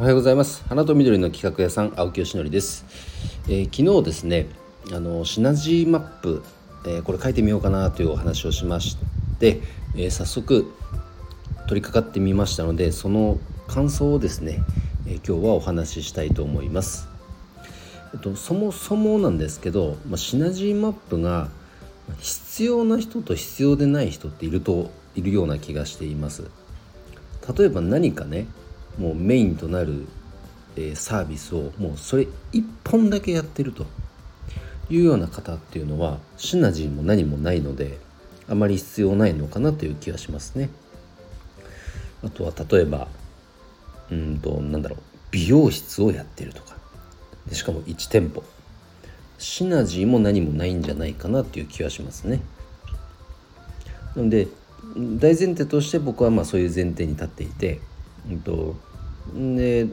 おはようございます。花と緑の企画屋さん青木よしのりです、えー、昨日ですねあのシナジーマップ、えー、これ書いてみようかなというお話をしまして、えー、早速取り掛かってみましたのでその感想をですね、え今日はお話ししたいと思います、えっと、そもそもなんですけど、まあ、シナジーマップが必要な人と必要でない人っているといるような気がしています。例えば何かねもうメインとなる、え、サービスをもうそれ1本だけやってるというような方っていうのはシナジーも何もないのであまり必要ないのかなという気がしますね。あとは例えばうんとなんだろう美容室をやってるとかでしかも1店舗シナジーも何もないんじゃないかなっていう気はしますね。なので大前提として僕はまあそういう前提に立っていてうんとで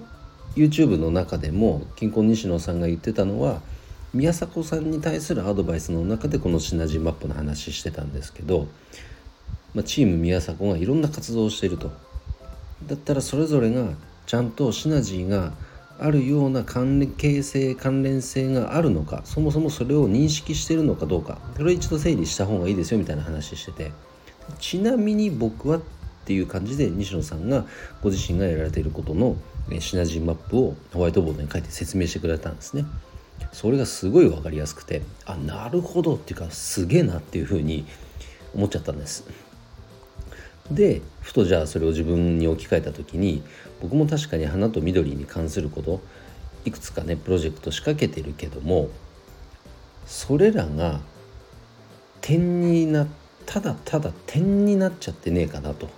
YouTube の中でも金婚西野さんが言ってたのは宮迫さんに対するアドバイスの中でこのシナジーマップの話してたんですけど、まあ、チーム宮迫がいろんな活動をしていると。だったらそれぞれがちゃんとシナジーがあるような関係性関連性があるのかそもそもそれを認識してるのかどうかこれを一度整理した方がいいですよみたいな話してて。ちなみに僕はっていう感じで西野さんがご自身がやられていることのシナジーマップをホワイトボードに書いて説明してくれたんですね。それがすごい分かりやすくてあなるほどっていうかすげえなっていうふうに思っちゃったんです。でふとじゃあそれを自分に置き換えた時に僕も確かに花と緑に関することいくつかねプロジェクト仕掛けてるけどもそれらが点になただただ点になっちゃってねえかなと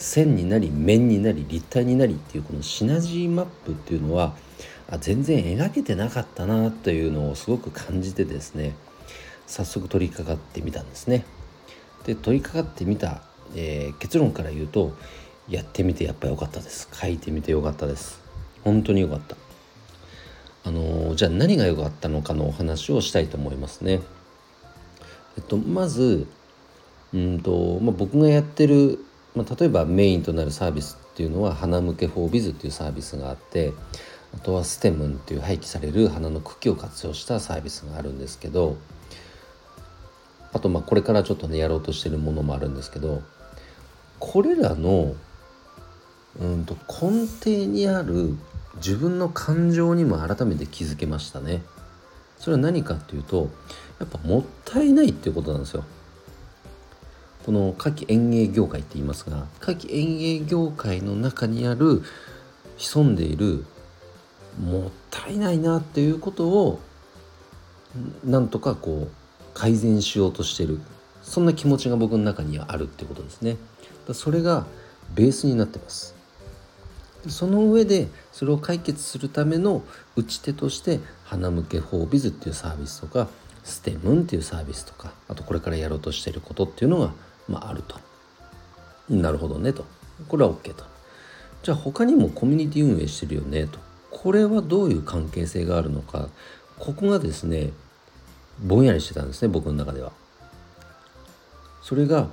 線になり面になり立体になりっていうこのシナジーマップっていうのはあ全然描けてなかったなというのをすごく感じてですね。早速取り掛かってみたんですね。で取り掛かってみた、えー、結論から言うとやってみてやっぱ良かったです。書いてみて良かったです。本当に良かった。あの、じゃあ何が良かったのかのお話をしたいと思いますね。えっとまずうんと、まあ、僕がやってるまあ、例えばメインとなるサービスっていうのは花向けフォービズっていうサービスがあってあとはステムンっていう廃棄される花の茎を活用したサービスがあるんですけどあとまあこれからちょっとねやろうとしてるものもあるんですけどこれらのうんと根底にある自分の感情にも改めて気づけましたね。それは何かっていうとやっぱもったいないっていうことなんですよ。この夏季園芸業界って言いますが夏季園芸業界の中にある潜んでいるもったいないなっていうことをなんとかこう改善しようとしてる。そんな気持ちが僕の中にはあるってことですね。それがベースになってます。その上でそれを解決するための打ち手として花向けフォービズっていうサービスとかステムンっていうサービスとかあとこれからやろうとしていることっていうのがまあ、あると。なるほどねと。これは OK と。じゃあ他にもコミュニティ運営してるよねと。これはどういう関係性があるのか。ここがですね、ぼんやりしてたんですね、僕の中では。それが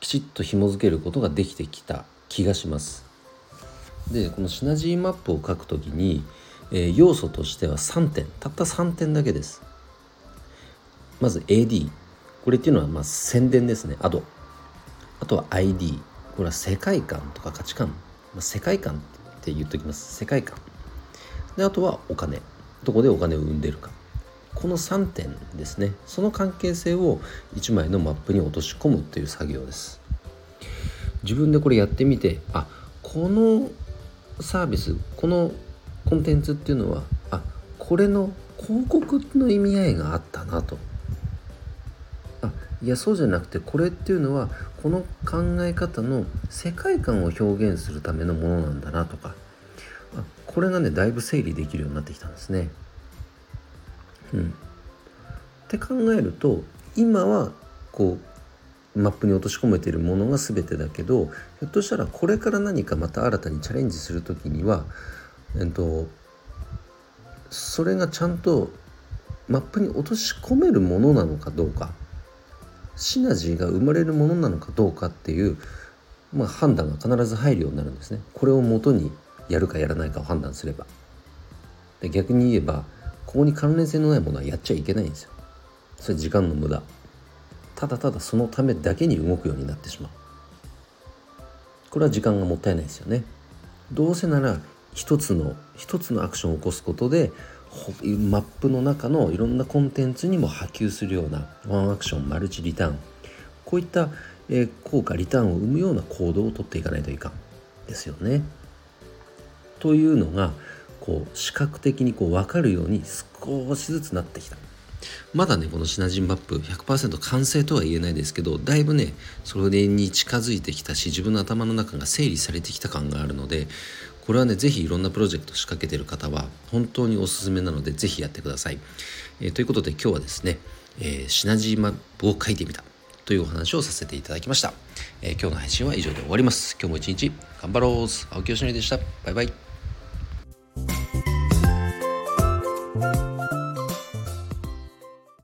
きちっと紐付けることができてきた気がします。で、このシナジーマップを書くときに、えー、要素としては3点、たった3点だけです。まず AD。これっていうのはま宣伝ですね。アド。あとは ID これは世界観とか価値観。世界観って言っときます。世界観。であとはお金。どこでお金を生んでるか。この3点ですね。その関係性を1枚のマップに落とし込むっていう作業です。自分でこれやってみてあこのサービスこのコンテンツっていうのはあこれの広告の意味合いがあったなと。いやそうじゃなくてこれっていうのはこの考え方の世界観を表現するためのものなんだなとか。これがねだいぶ整理できるようになってきたんですね。うん、って考えると今はこうマップに落とし込めているものが全てだけどひょっとしたらこれから何かまた新たにチャレンジする時には、えっと、それがちゃんとマップに落とし込めるものなのかどうか。シナジーが生まれるものなのかどうかっていう、まあ、判断が必ず入るようになるんですね。これをもとにやるかやらないかを判断すれば。で逆に言えばここに関連性のないものはやっちゃいけないんですよ。それ時間の無駄。ただただそのためだけに動くようになってしまう。これは時間がもったいないですよね。どうせなら一つの一つのアクションを起こすことでマップの中のいろんなコンテンツにも波及するようなワンアクションマルチリターンこういった、えー、効果リターンを生むような行動をとっていかないといかんですよね。というのがこう視覚的にこう分かるように少しずつなってきた。まだねこのシナジーマップ100%完成とは言えないですけどだいぶねそれに近づいてきたし自分の頭の中が整理されてきた感があるのでこれはねぜひいろんなプロジェクト仕掛けてる方は本当におすすめなので是非やってください。えー、ということで今日はですね、えー、シナジーマップを書いてみたというお話をさせていただきました。えー、今日の配信は以上で終わります。今日も一日頑張ろう青木よしのりでした。バイバイ。